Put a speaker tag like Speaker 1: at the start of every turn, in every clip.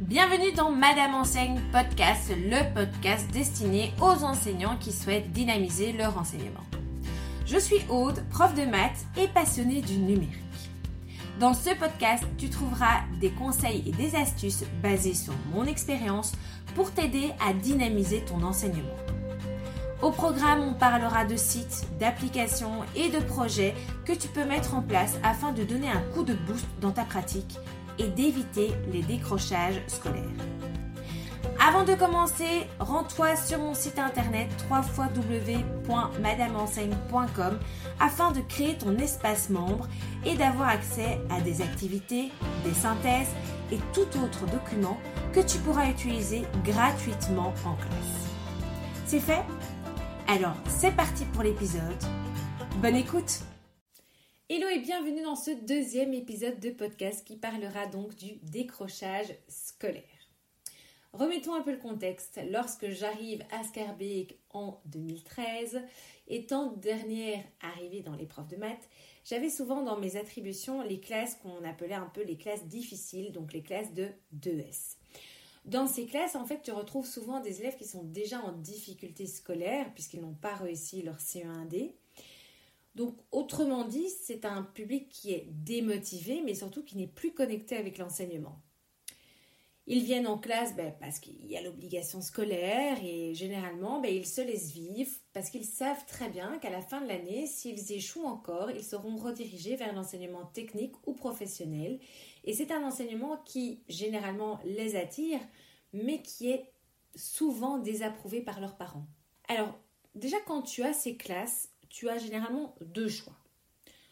Speaker 1: Bienvenue dans Madame Enseigne Podcast, le podcast destiné aux enseignants qui souhaitent dynamiser leur enseignement. Je suis Aude, prof de maths et passionnée du numérique. Dans ce podcast, tu trouveras des conseils et des astuces basés sur mon expérience pour t'aider à dynamiser ton enseignement. Au programme, on parlera de sites, d'applications et de projets que tu peux mettre en place afin de donner un coup de boost dans ta pratique et d'éviter les décrochages scolaires. Avant de commencer, rends-toi sur mon site internet www.madameenseigne.com afin de créer ton espace membre et d'avoir accès à des activités, des synthèses et tout autre document que tu pourras utiliser gratuitement en classe. C'est fait? Alors, c'est parti pour l'épisode. Bonne écoute Hello et bienvenue dans ce deuxième épisode de podcast qui parlera donc du décrochage scolaire. Remettons un peu le contexte. Lorsque j'arrive à Scarbeck en 2013, étant dernière arrivée dans profs de maths, j'avais souvent dans mes attributions les classes qu'on appelait un peu les classes difficiles, donc les classes de 2S. Dans ces classes, en fait, tu retrouves souvent des élèves qui sont déjà en difficulté scolaire puisqu'ils n'ont pas réussi leur CE1D donc, autrement dit, c'est un public qui est démotivé, mais surtout qui n'est plus connecté avec l'enseignement. Ils viennent en classe ben, parce qu'il y a l'obligation scolaire et généralement ben, ils se laissent vivre parce qu'ils savent très bien qu'à la fin de l'année, s'ils échouent encore, ils seront redirigés vers l'enseignement technique ou professionnel. Et c'est un enseignement qui généralement les attire, mais qui est souvent désapprouvé par leurs parents. Alors, déjà quand tu as ces classes, tu as généralement deux choix.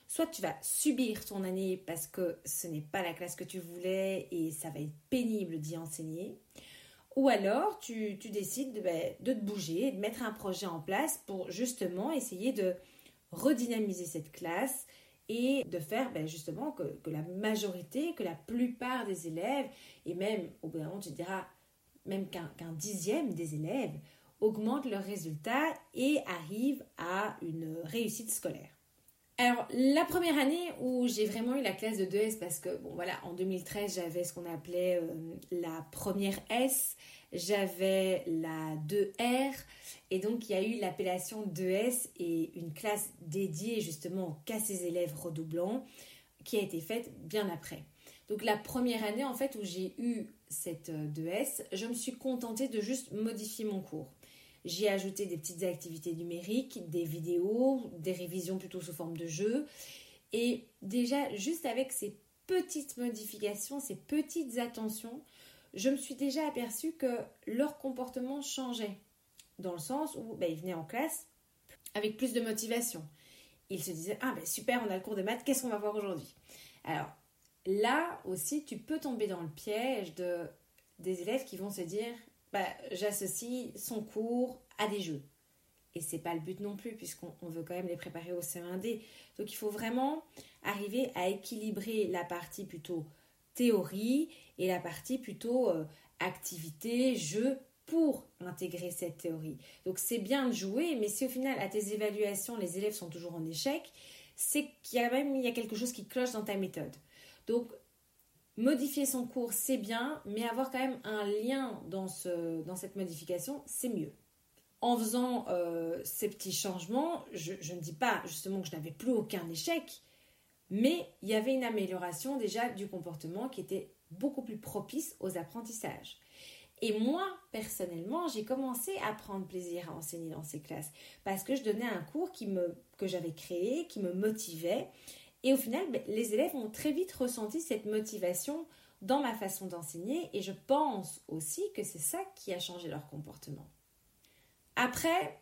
Speaker 1: Soit tu vas subir ton année parce que ce n'est pas la classe que tu voulais et ça va être pénible d'y enseigner. Ou alors tu, décides de, ben, de, te bouger, de mettre un projet en place pour justement essayer de redynamiser cette classe et de faire ben, justement que, la majorité, que la plupart des élèves, et même au bout d'un moment tu diras même qu'un dixième des élèves augmentent leurs résultats et arrivent à une réussite scolaire. Alors, la première année où j'ai vraiment eu la classe de 2S, parce que, bon voilà, en 2013, j'avais ce qu'on appelait euh, la première S, j'avais la 2R, et donc il y a eu l'appellation 2S et une classe dédiée justement qu'à ces élèves redoublants qui a été faite bien après. Donc la première année en fait où j'ai eu cette 2S, euh, je me suis contentée de juste modifier mon cours. J'ai ajouté des petites activités numériques, des vidéos, des révisions plutôt sous forme de jeu. Et déjà, juste avec ces petites modifications, ces petites attentions, je me suis déjà aperçue que leur comportement changeait. Dans le sens où ben, ils venaient en classe avec plus de motivation. Ils se disaient Ah ben super, on a le cours de maths, qu'est-ce qu'on va voir aujourd'hui? Alors là aussi, tu peux tomber dans le piège de, des élèves qui vont se dire bah, j'associe son cours à des jeux. Et c'est pas le but non plus, puisqu'on veut quand même les préparer au CE1D. Donc il faut vraiment arriver à équilibrer la partie plutôt théorie et la partie plutôt euh, activité, jeu pour intégrer cette théorie. Donc c'est bien de jouer, mais si au final à tes évaluations les élèves sont toujours en échec, c'est qu'il y a même il y a quelque chose qui cloche dans ta méthode. Donc Modifier son cours, c'est bien, mais avoir quand même un lien dans, ce, dans cette modification, c'est mieux. En faisant euh, ces petits changements, je, ne dis pas justement que je n'avais plus aucun échec, mais il y avait une amélioration déjà du comportement qui était beaucoup plus propice aux apprentissages. Et moi, personnellement, j'ai commencé à prendre plaisir à enseigner dans ces classes parce que je donnais un cours qui me, que j'avais créé, qui me motivait et au final, ben, les élèves ont très vite ressenti cette motivation dans ma façon d'enseigner et je pense aussi que c'est ça qui a changé leur comportement. Après,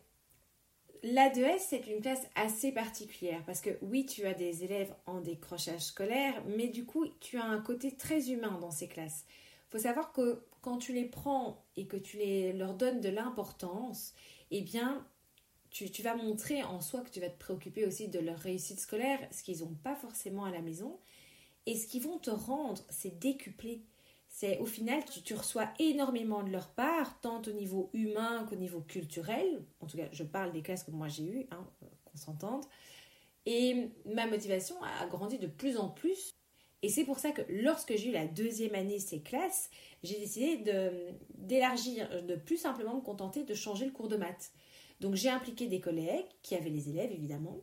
Speaker 1: l'A2S, c'est une classe assez particulière parce que oui, tu as des élèves en décrochage scolaire, mais du coup, tu as un côté très humain dans ces classes. Il faut savoir que quand tu les prends et que tu les, leur donnes de l'importance, eh bien, tu, vas montrer en soi que tu vas te préoccuper aussi de leur réussite scolaire, ce qu'ils n'ont pas forcément à la maison. Et ce qu'ils vont te rendre, c'est décuplé. C'est au final, tu, reçois énormément de leur part, tant au niveau humain qu'au niveau culturel. En tout cas, je parle des classes que moi j'ai eues, hein, qu'on s'entende. Et ma motivation a grandi de plus en plus. Et c'est pour ça que lorsque j'ai eu la deuxième année ces classes, j'ai décidé d'élargir, de, plus simplement me contenter de changer le cours de maths. Donc j'ai impliqué des collègues qui avaient les élèves évidemment.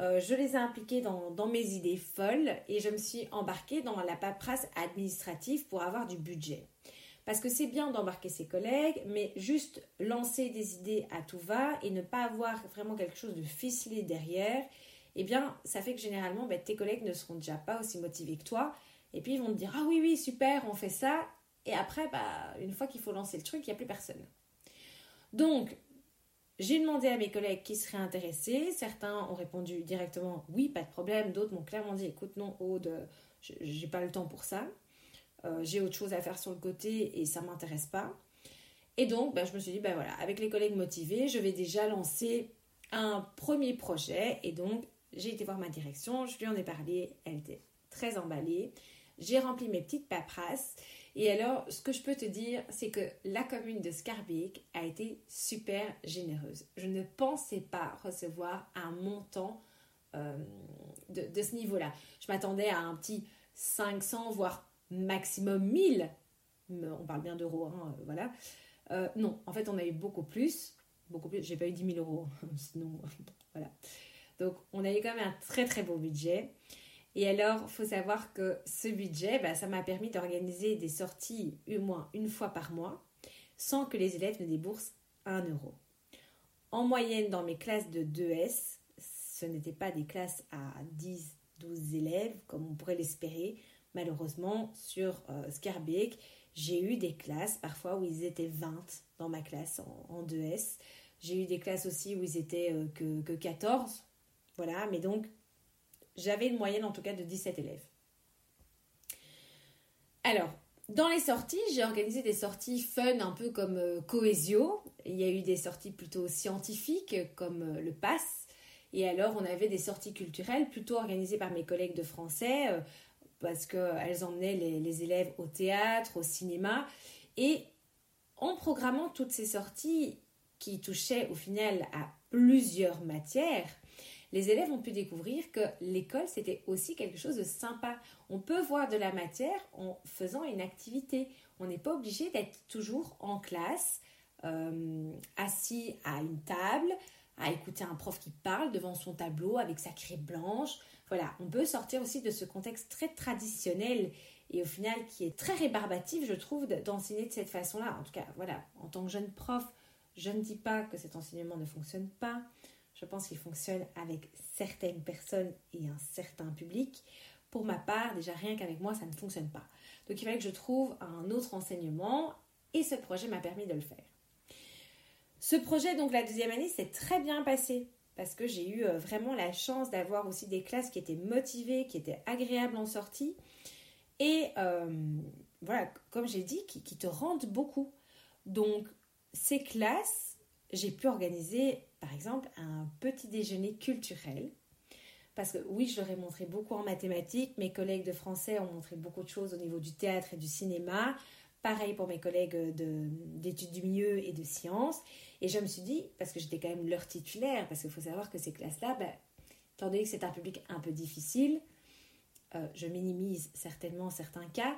Speaker 1: Euh, je les ai impliqués dans, mes idées folles et je me suis embarquée dans la paperasse administrative pour avoir du budget. Parce que c'est bien d'embarquer ses collègues, mais juste lancer des idées à tout va et ne pas avoir vraiment quelque chose de ficelé derrière, eh bien, ça fait que généralement, ben, tes collègues ne seront déjà pas aussi motivés que toi. Et puis, ils vont te dire Ah oui, oui, super, on fait ça. Et après, bah, une fois qu'il faut lancer le truc, il n'y a plus personne. Donc, j'ai demandé à mes collègues qui seraient intéressés. Certains ont répondu directement oui, pas de problème. D'autres m'ont clairement dit écoute, non, Aude, j'ai pas le temps pour ça. Euh, j'ai autre chose à faire sur le côté et ça m'intéresse pas. Et donc, bah, je me suis dit, bah voilà, avec les collègues motivés, je vais déjà lancer un premier projet. Et donc, j'ai été voir ma direction, je lui en ai parlé, elle était très emballée. J'ai rempli mes petites paperasses. Et alors, ce que je peux te dire, c'est que la commune de Scarbeck a été super généreuse. Je ne pensais pas recevoir un montant euh, de, ce niveau-là. Je m'attendais à un petit 500, voire maximum 1000. On parle bien d'euros, hein, euh, voilà. Euh, non, en fait, on a eu beaucoup plus. Beaucoup plus. J'ai pas eu 10 000 euros. Sinon, voilà. Donc, on a eu quand même un très très beau budget. Et alors, il faut savoir que ce budget, bah, ça m'a permis d'organiser des sorties au moins une fois par mois, sans que les élèves ne déboursent un euro. En moyenne, dans mes classes de 2S, ce n'étaient pas des classes à 10, 12 élèves, comme on pourrait l'espérer malheureusement, sur euh, Scarbeck, j'ai eu des classes parfois où ils étaient 20 dans ma classe en, 2S. J'ai eu des classes aussi où ils étaient euh, que, que 14. Voilà, mais donc j'avais une moyenne en tout cas de 17 élèves. Alors, dans les sorties, j'ai organisé des sorties fun un peu comme euh. Il y a eu des sorties plutôt scientifiques comme euh, le PASS. Et alors, on avait des sorties culturelles plutôt organisées par mes collègues de français, parce qu'elles emmenaient les, élèves au théâtre, au cinéma. Et en programmant toutes ces sorties qui touchaient au final à plusieurs matières, les élèves ont pu découvrir que l'école, c'était aussi quelque chose de sympa. On peut voir de la matière en faisant une activité. On n'est pas obligé d'être toujours en classe, euh, assis à une table, à écouter un prof qui parle devant son tableau avec sa craie blanche. Voilà, on peut sortir aussi de ce contexte très traditionnel et au final qui est très rébarbatif, je trouve, d'enseigner de cette façon-là. En tout cas, voilà, en tant que jeune prof, je ne dis pas que cet enseignement ne fonctionne pas. Je pense qu'il fonctionne avec certaines personnes et un certain public. Pour ma part, déjà rien qu'avec moi, ça ne fonctionne pas. Donc il fallait que je trouve un autre enseignement et ce projet m'a permis de le faire. Ce projet, donc la deuxième année, s'est très bien passé parce que j'ai eu euh, vraiment la chance d'avoir aussi des classes qui étaient motivées, qui étaient agréables en sortie et euh, voilà, comme j'ai dit, qui, te rendent beaucoup. Donc ces classes, j'ai pu organiser par exemple un petit déjeuner culturel. Parce que oui, je leur ai montré beaucoup en mathématiques, mes collègues de français ont montré beaucoup de choses au niveau du théâtre et du cinéma, pareil pour mes collègues d'études du milieu et de sciences. Et je me suis dit, parce que j'étais quand même leur titulaire, parce qu'il faut savoir que ces classes-là, ben, étant donné que c'est un public un peu difficile, euh, je minimise certainement certains cas,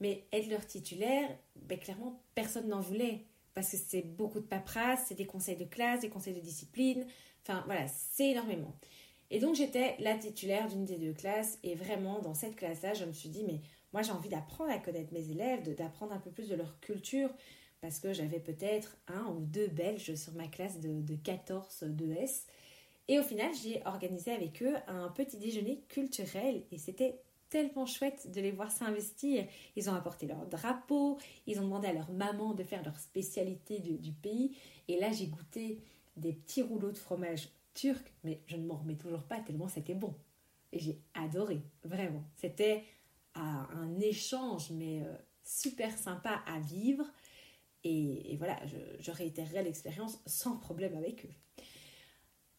Speaker 1: mais être leur titulaire, ben, clairement, personne n'en voulait. Parce que c'est beaucoup de paperasse, c'est des conseils de classe, des conseils de discipline, enfin voilà, c'est énormément. Et donc j'étais la titulaire d'une des deux classes, et vraiment dans cette classe-là, je me suis dit, mais moi j'ai envie d'apprendre à connaître mes élèves, d'apprendre un peu plus de leur culture, parce que j'avais peut-être un ou deux Belges sur ma classe de, de 14 2S. Et au final, j'ai organisé avec eux un petit déjeuner culturel et c'était tellement chouette de les voir s'investir. Ils ont apporté leur drapeau, ils ont demandé à leur maman de faire leur spécialité du, pays. Et là, j'ai goûté des petits rouleaux de fromage turc, mais je ne m'en remets toujours pas tellement c'était bon. Et j'ai adoré, vraiment. C'était un échange, mais euh, super sympa à vivre. Et, voilà, je, réitérerai l'expérience sans problème avec eux.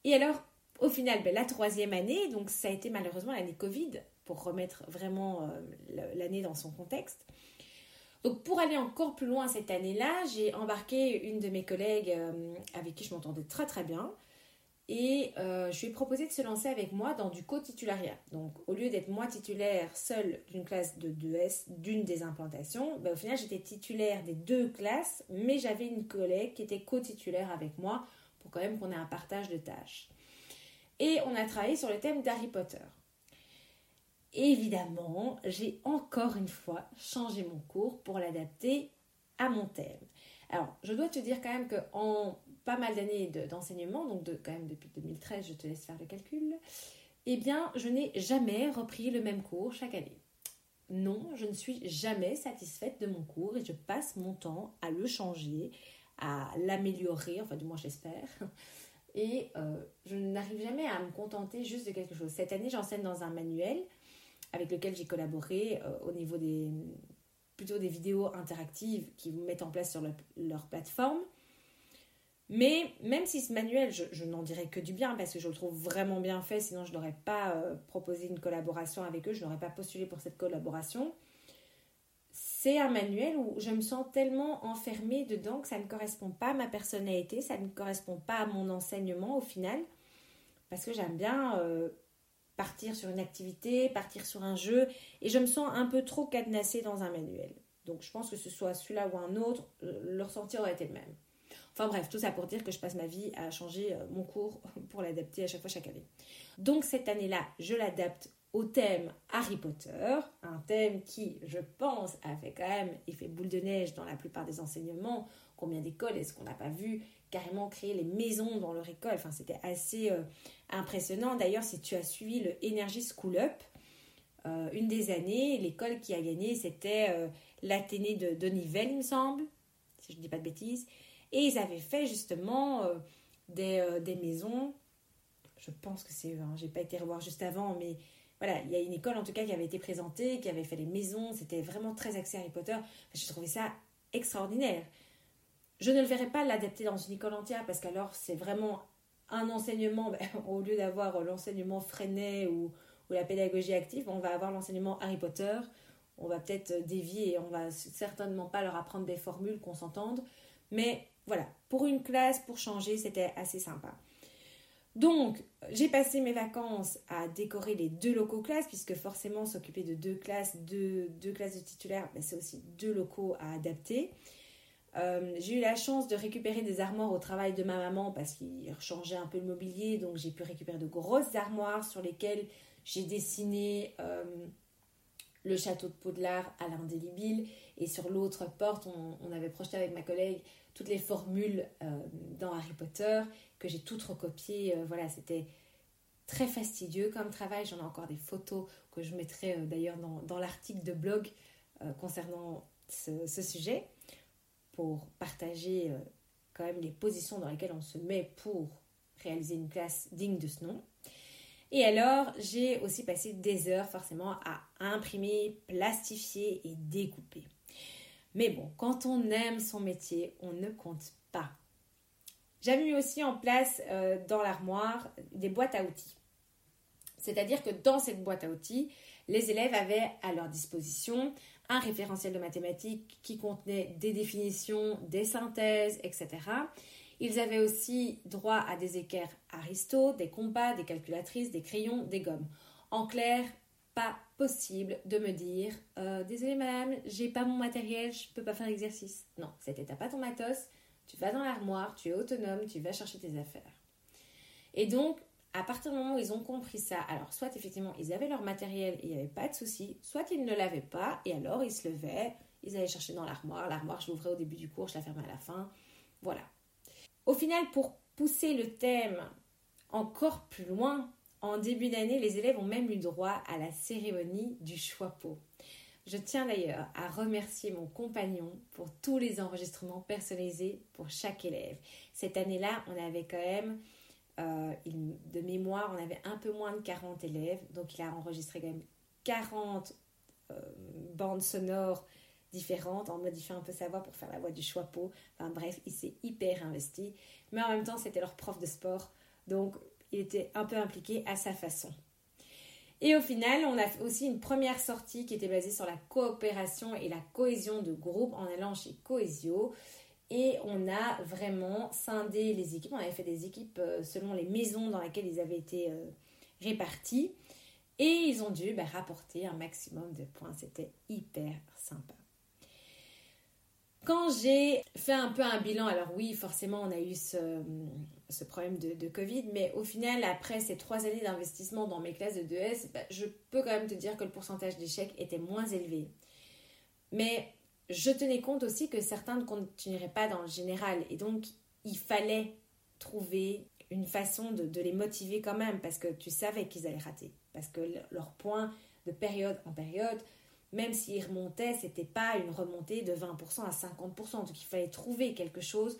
Speaker 1: Et alors, au final, ben, la troisième année, donc ça a été malheureusement l'année Covid, pour remettre vraiment euh, l'année dans son contexte. Donc pour aller encore plus loin cette année-là, j'ai embarqué une de mes collègues euh, avec qui je m'entendais très très bien. et euh, je lui ai proposé de se lancer avec moi dans du co-titulariat. Donc, au lieu d'être moi titulaire seule d'une classe de 2S, d'une des implantations, ben, au final, j'étais titulaire des deux classes, mais j'avais une collègue qui était co-titulaire avec moi pour quand même qu'on ait un partage de tâches. Et on a travaillé sur le thème d'Harry Potter. Évidemment, j'ai encore une fois changé mon cours pour l'adapter à mon thème. Alors, je dois te dire quand même qu'en pas mal d'années d'enseignement, donc de, quand même depuis 2013, je te laisse faire le calcul, eh bien, je n'ai jamais repris le même cours chaque année. Non, je ne suis jamais satisfaite de mon cours et je passe mon temps à le changer, à l'améliorer, enfin du moins j'espère. Et euh, je n'arrive jamais à me contenter juste de quelque chose. Cette année, j'enseigne dans un manuel avec lequel j'ai collaboré euh, au niveau des plutôt des vidéos interactives qui vous mettent en place sur leur plateforme. Mais même si ce manuel, je, n'en dirais que du bien parce que je le trouve vraiment bien fait, sinon je n'aurais pas euh, proposé une collaboration avec eux, je n'aurais pas postulé pour cette collaboration. C'est un manuel où je me sens tellement enfermée dedans que ça ne correspond pas à ma personnalité, ça ne correspond pas à mon enseignement au final, parce que j'aime bien euh, partir sur une activité, partir sur un jeu, et je me sens un peu trop cadenassée dans un manuel. Donc je pense que ce soit celui-là ou un autre, le ressenti aurait été le même. Enfin bref, tout ça pour dire que je passe ma vie à changer euh, mon cours pour l'adapter à chaque fois chaque année. Donc cette année-là, je l'adapte au thème Harry Potter, un thème qui, je pense, a fait quand même effet boule de neige dans la plupart des enseignements. Combien d'écoles est-ce qu'on n'a pas vu carrément créer les maisons dans leur école Enfin, c'était assez euh, impressionnant. D'ailleurs, si tu as suivi le Energy School Up, euh, une des années, l'école qui a gagné, c'était euh, l'Athénée de, de Nivelles, il me semble, si je ne dis pas de bêtises. Et ils avaient fait justement des, des, maisons. Je pense que c'est eux, hein. j'ai pas été revoir juste avant, mais voilà, il y a une école en tout cas qui avait été présentée, qui avait fait les maisons, c'était vraiment très axé Harry Potter. J'ai trouvé ça extraordinaire. Je ne le verrai pas l'adapter dans une école entière parce qu'alors c'est vraiment un enseignement, ben, au lieu d'avoir l'enseignement freiné ou, la pédagogie active, on va avoir l'enseignement Harry Potter. On va peut-être dévier et on va certainement pas leur apprendre des formules qu'on s'entende. Mais voilà, pour une classe, pour changer, c'était assez sympa. Donc, j'ai passé mes vacances à décorer les deux locaux classes, puisque forcément, s'occuper de deux classes, deux, deux classes de titulaires, ben, c'est aussi deux locaux à adapter. Euh, j'ai eu la chance de récupérer des armoires au travail de ma maman parce qu'il changeait un peu le mobilier, donc j'ai pu récupérer de grosses armoires sur lesquelles j'ai dessiné euh, le château de Poudlard à l'indélébile et sur l'autre porte, on, avait projeté avec ma collègue toutes les formules euh, dans Harry Potter que j'ai toutes recopiées. Voilà, c'était très fastidieux comme travail. J'en ai encore des photos que je mettrai d'ailleurs dans, l'article de blog concernant ce, sujet pour partager quand même les positions dans lesquelles on se met pour réaliser une classe digne de ce nom. Et alors, j'ai aussi passé des heures forcément à imprimer, plastifier et découper. Mais bon, quand on aime son métier, on ne compte pas. J'avais mis aussi en place euh, dans l'armoire des boîtes à outils. C'est-à-dire que dans cette boîte à outils, les élèves avaient à leur disposition un référentiel de mathématiques qui contenait des définitions, des synthèses, etc. Ils avaient aussi droit à des équerres Aristo, des compas, des calculatrices, des crayons, des gommes. En clair, pas possible de me dire euh, désolé madame, j'ai pas mon matériel, je peux pas faire l'exercice. Non, c'était t'as pas ton matos, tu vas dans l'armoire, tu es autonome, tu vas chercher tes affaires. Et donc, à partir du moment où ils ont compris ça, alors soit effectivement ils avaient leur matériel et il n'y avait pas de souci, soit ils ne l'avaient pas et alors ils se levaient, ils allaient chercher dans l'armoire, l'armoire je l'ouvrais au début du cours, je la fermais à la fin, voilà. Au final, pour pousser le thème encore plus loin, en début d'année, les élèves ont même eu droit à la cérémonie du choix-peau. Je tiens d'ailleurs à remercier mon compagnon pour tous les enregistrements personnalisés pour chaque élève. Cette année-là, on avait quand même, euh, de mémoire, on avait un peu moins de 40 élèves, donc il a enregistré quand même 40 euh, bandes sonores différentes en modifiant un peu sa voix pour faire la voix du choix-peau. Enfin bref, il s'est hyper investi. Mais en même temps, c'était leur prof de sport. Donc il était un peu impliqué à sa façon. Et au final, on a aussi une première sortie qui était basée sur la coopération et la cohésion de groupe en allant chez Cohesio. Et on a vraiment scindé les équipes. On avait fait des équipes euh, selon les maisons dans lesquelles ils avaient été euh, répartis. Et ils ont dû bah, rapporter un maximum de points. C'était hyper sympa. Quand j'ai fait un peu un bilan, alors oui, forcément, on a eu ce, problème de, Covid, mais au final, après ces trois années d'investissement dans mes classes de 2S, bah, je peux quand même te dire que le pourcentage d'échecs était moins élevé. Mais je tenais compte aussi que certains ne continueraient pas dans le général, et donc il fallait trouver une façon de, les motiver quand même, parce que tu savais qu'ils allaient rater, parce que leurs points de période en période même s'il remontait, c'était pas une remontée de 20% à 50%. Donc il fallait trouver quelque chose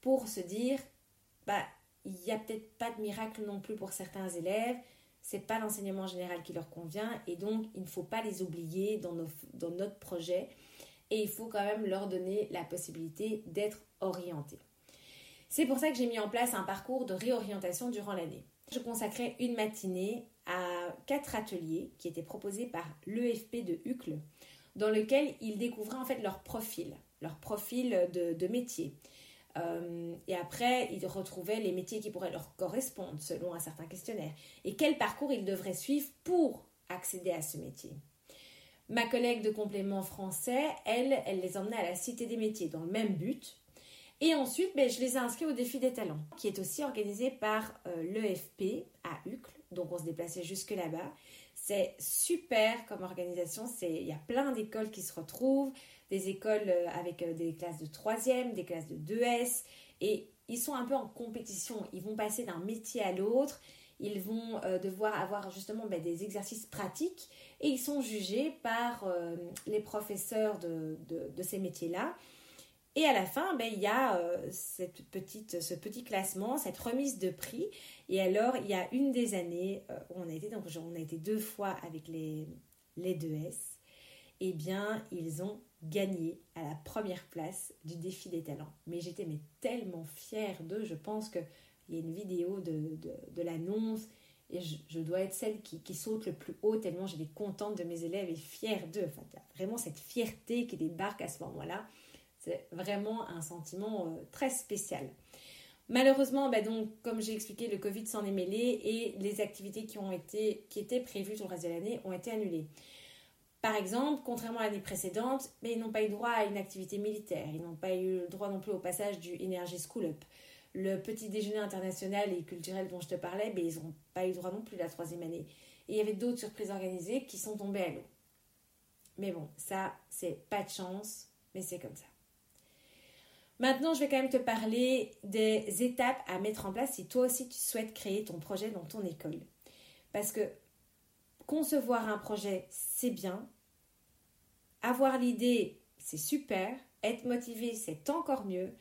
Speaker 1: pour se dire, bah, il n'y a peut-être pas de miracle non plus pour certains élèves, c'est pas l'enseignement général qui leur convient, et donc il ne faut pas les oublier dans notre projet, et il faut quand même leur donner la possibilité d'être orientés. C'est pour ça que j'ai mis en place un parcours de réorientation durant l'année. Je consacrais une matinée à quatre ateliers qui étaient proposés par l'EFP de Hucle, dans lequel ils découvraient en fait leur profil, leur profil de, métier. Euh, et après, ils retrouvaient les métiers qui pourraient leur correspondre selon un certain questionnaire et quel parcours ils devraient suivre pour accéder à ce métier. Ma collègue de complément français, elle, elle les emmenait à la Cité des métiers dans le même but. Et ensuite, ben, je les ai inscrits au défi des talents, qui est aussi organisé par euh, l'EFP à Uccle. Donc on se déplaçait jusque là-bas. C'est super comme organisation, il y a plein d'écoles qui se retrouvent, des écoles euh, avec euh, des classes de 3e, des classes de 2S, et ils sont un peu en compétition, ils vont passer d'un métier à l'autre, ils vont euh, devoir avoir justement ben, des exercices pratiques, et ils sont jugés par les professeurs de ces métiers-là. Et à la fin, ben, il y a euh, ce petit classement, cette remise de prix. Et alors, il y a une des années euh, où on a été, donc on a été deux fois avec les, les 2S. Eh bien, ils ont gagné à la première place du défi des talents. Mais j'étais tellement fière d'eux. Je pense qu'il y a une vidéo de, de, l'annonce et je, dois être celle qui, saute le plus haut tellement j'étais contente de mes élèves et fière d'eux. Enfin, vraiment cette fierté qui débarque à ce moment-là. C'est vraiment un sentiment euh, très spécial. Malheureusement, bah donc, comme j'ai expliqué, le Covid s'en est mêlé et les activités qui, ont été, qui étaient prévues tout le reste de l'année ont été annulées. Par exemple, contrairement à l'année précédente, mais ils n'ont pas eu droit à une activité militaire, ils n'ont pas eu droit non plus au passage du Energy School Up. Le petit déjeuner international et culturel dont je te parlais, mais ils n'ont pas eu droit non plus la troisième année. Et il y avait d'autres surprises organisées qui sont tombées à l'eau. Mais bon, ça, c'est pas de chance, mais c'est comme ça. Maintenant, je vais quand même te parler des étapes à mettre en place si toi aussi tu souhaites créer ton projet dans ton école. Parce que concevoir un projet, c'est bien. Avoir l'idée, c'est super. Être motivé, c'est encore mieux.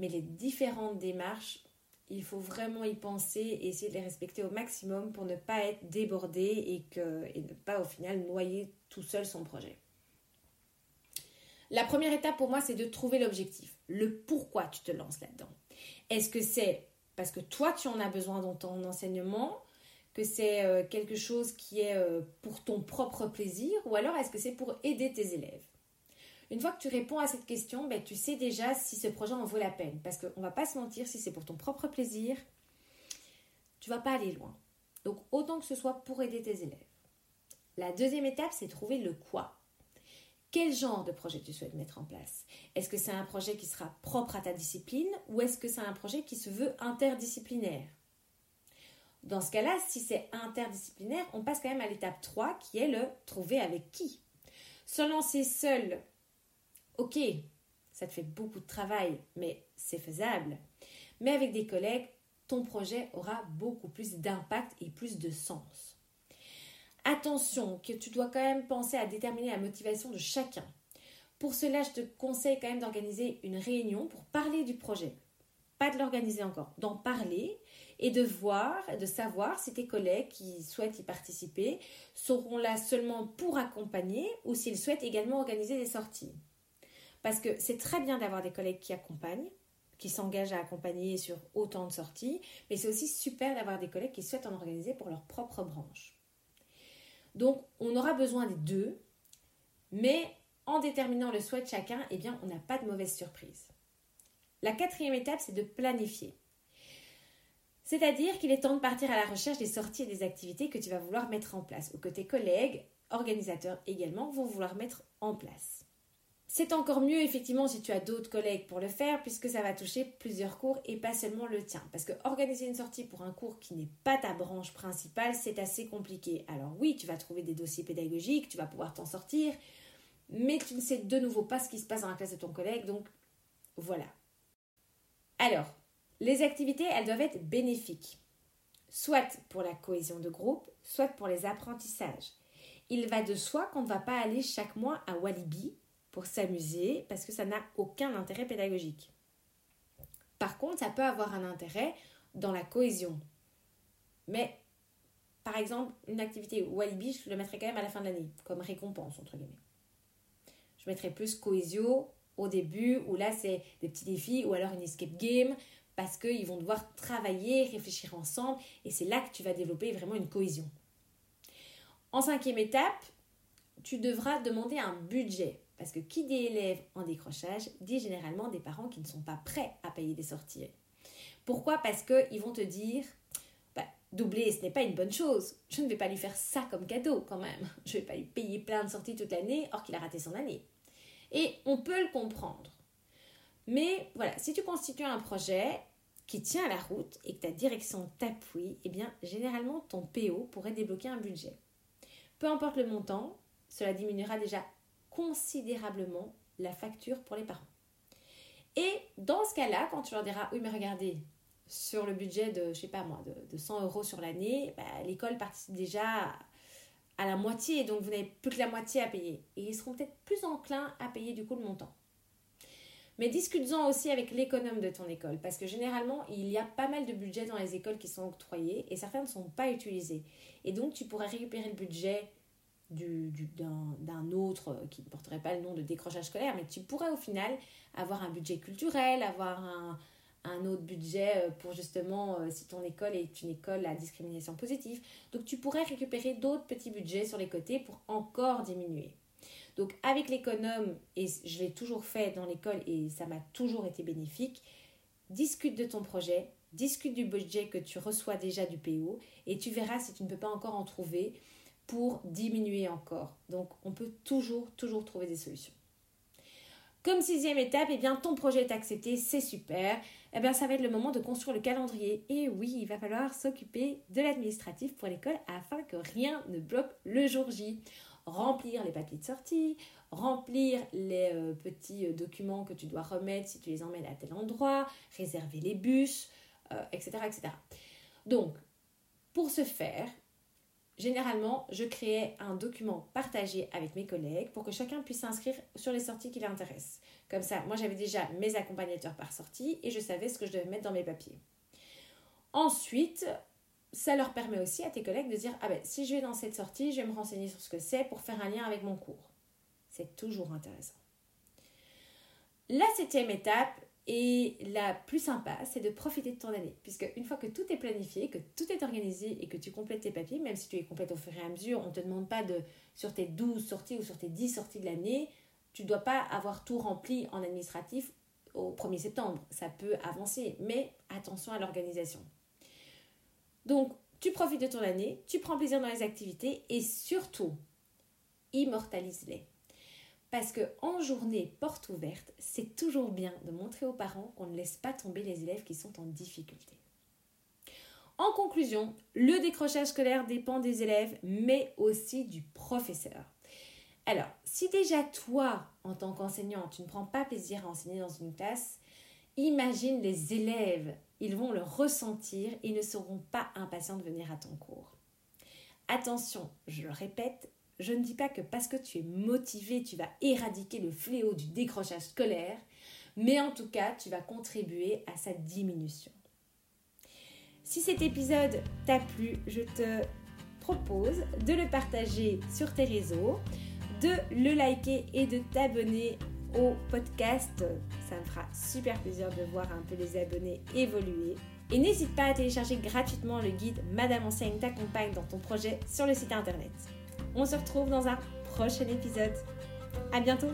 Speaker 1: Mais les différentes démarches, il faut vraiment y penser et essayer de les respecter au maximum pour ne pas être débordé et, ne pas au final noyer tout seul son projet. La première étape pour moi, c'est de trouver l'objectif, le pourquoi tu te lances là-dedans. Est-ce que c'est parce que toi, tu en as besoin dans ton enseignement, que c'est euh, quelque chose qui est euh, pour ton propre plaisir, ou alors est-ce que c'est pour aider tes élèves? Une fois que tu réponds à cette question, ben, tu sais déjà si ce projet en vaut la peine. Parce qu'on ne va pas se mentir, si c'est pour ton propre plaisir, tu vas pas aller loin. Donc autant que ce soit pour aider tes élèves. La deuxième étape, c'est trouver le quoi. Quel genre de projet tu souhaites mettre en place? Est-ce que c'est un projet qui sera propre à ta discipline ou est-ce que c'est un projet qui se veut interdisciplinaire? Dans ce cas-là, si c'est interdisciplinaire, on passe quand même à l'étape 3 qui est le trouver avec qui. Se lancer seul, ok, ça te fait beaucoup de travail, mais c'est faisable. Mais avec des collègues, ton projet aura beaucoup plus d'impact et plus de sens. Attention, que tu dois quand même penser à déterminer la motivation de chacun. Pour cela, je te conseille quand même d'organiser une réunion pour parler du projet. Pas de l'organiser encore, d'en parler et de voir, de savoir si tes collègues qui souhaitent y participer seront là seulement pour accompagner ou s'ils souhaitent également organiser des sorties. Parce que c'est très bien d'avoir des collègues qui accompagnent, qui s'engagent à accompagner sur autant de sorties, mais c'est aussi super d'avoir des collègues qui souhaitent en organiser pour leur propre branche. Donc, on aura besoin des deux, mais en déterminant le souhait de chacun, eh bien, on n'a pas de mauvaise surprise. La quatrième étape, c'est de planifier. C'est-à-dire qu'il est temps de partir à la recherche des sorties et des activités que tu vas vouloir mettre en place ou que tes collègues, organisateurs également, vont vouloir mettre en place. C'est encore mieux effectivement si tu as d'autres collègues pour le faire puisque ça va toucher plusieurs cours et pas seulement le tien. Parce que organiser une sortie pour un cours qui n'est pas ta branche principale, c'est assez compliqué. Alors oui, tu vas trouver des dossiers pédagogiques, tu vas pouvoir t'en sortir, mais tu ne sais de nouveau pas ce qui se passe dans la classe de ton collègue, donc voilà. Alors, les activités, elles doivent être bénéfiques, soit pour la cohésion de groupe, soit pour les apprentissages. Il va de soi qu'on ne va pas aller chaque mois à Walibi pour s'amuser parce que ça n'a aucun intérêt pédagogique. Par contre, ça peut avoir un intérêt dans la cohésion. Mais, par exemple, une activité Walibi, je le mettrai quand même à la fin de l'année, comme récompense, entre guillemets. Je mettrai plus cohésion au début, où là, c'est des petits défis, ou alors une escape game, parce qu'ils vont devoir travailler, réfléchir ensemble, et c'est là que tu vas développer vraiment une cohésion. En cinquième étape, tu devras demander un budget. Parce que qui dit élèves en décrochage dit généralement des parents qui ne sont pas prêts à payer des sorties. Pourquoi? Parce qu'ils vont te dire bah, doubler, ce n'est pas une bonne chose. Je ne vais pas lui faire ça comme cadeau quand même. Je ne vais pas lui payer plein de sorties toute l'année, or qu'il a raté son année. Et on peut le comprendre. Mais voilà, si tu constitues un projet qui tient à la route et que ta direction t'appuie, eh bien généralement ton PO pourrait débloquer un budget. Peu importe le montant, cela diminuera déjà considérablement la facture pour les parents. Et dans ce cas-là, quand tu leur diras, oui, mais regardez, sur le budget de, je sais pas moi, de, 100 euros sur l'année, bah, l'école participe déjà à la moitié, donc vous n'avez plus que la moitié à payer. Et ils seront peut-être plus enclins à payer du coup le montant. Mais discute-en aussi avec l'économe de ton école, parce que généralement, il y a pas mal de budgets dans les écoles qui sont octroyés et certains ne sont pas utilisés. Et donc, tu pourrais récupérer le budget d'un autre euh, qui ne porterait pas le nom de décrochage scolaire, mais tu pourrais au final avoir un budget culturel, avoir un, un autre budget euh, pour justement euh, si ton école est une école à discrimination positive. Donc tu pourrais récupérer d'autres petits budgets sur les côtés pour encore diminuer. Donc avec l'économe, et je l'ai toujours fait dans l'école et ça m'a toujours été bénéfique, discute de ton projet, discute du budget que tu reçois déjà du PO et tu verras si tu ne peux pas encore en trouver pour diminuer encore. Donc on peut toujours, toujours trouver des solutions. Comme sixième étape, eh bien, ton projet est accepté, c'est super. Eh bien, ça va être le moment de construire le calendrier. Et oui, il va falloir s'occuper de l'administratif pour l'école afin que rien ne bloque le jour J. Remplir les papiers de sortie, remplir les euh, petits euh, documents que tu dois remettre si tu les emmènes à tel endroit, réserver les bus, etc., euh, etc. Donc, pour ce faire, Généralement, je créais un document partagé avec mes collègues pour que chacun puisse s'inscrire sur les sorties qui l'intéressent. Comme ça, moi j'avais déjà mes accompagnateurs par sortie et je savais ce que je devais mettre dans mes papiers. Ensuite, ça leur permet aussi à tes collègues de dire Ah ben, si je vais dans cette sortie, je vais me renseigner sur ce que c'est pour faire un lien avec mon cours. C'est toujours intéressant. La septième étape, et la plus sympa, c'est de profiter de ton année. Puisque une fois que tout est planifié, que tout est organisé et que tu complètes tes papiers, même si tu les complètes au fur et à mesure, on ne te demande pas de, sur tes 12 sorties ou sur tes 10 sorties de l'année, tu ne dois pas avoir tout rempli en administratif au 1er septembre. Ça peut avancer, mais attention à l'organisation. Donc, tu profites de ton année, tu prends plaisir dans les activités et surtout, immortalise-les. Parce que en journée porte ouverte, c'est toujours bien de montrer aux parents qu'on ne laisse pas tomber les élèves qui sont en difficulté. En conclusion, le décrochage scolaire dépend des élèves, mais aussi du professeur. Alors, si déjà toi, en tant qu'enseignant, tu ne prends pas plaisir à enseigner dans une classe, imagine les élèves. Ils vont le ressentir et ne seront pas impatients de venir à ton cours. Attention, je le répète, je ne dis pas que parce que tu es motivé, tu vas éradiquer le fléau du décrochage scolaire, mais en tout cas, tu vas contribuer à sa diminution. Si cet épisode t'a plu, je te propose de le partager sur tes réseaux, de le liker et de t'abonner au podcast. Ça me fera super plaisir de voir un peu les abonnés évoluer. Et n'hésite pas à télécharger gratuitement le guide Madame Enseigne t'accompagne dans ton projet sur le site internet. On se retrouve dans un prochain épisode. À bientôt!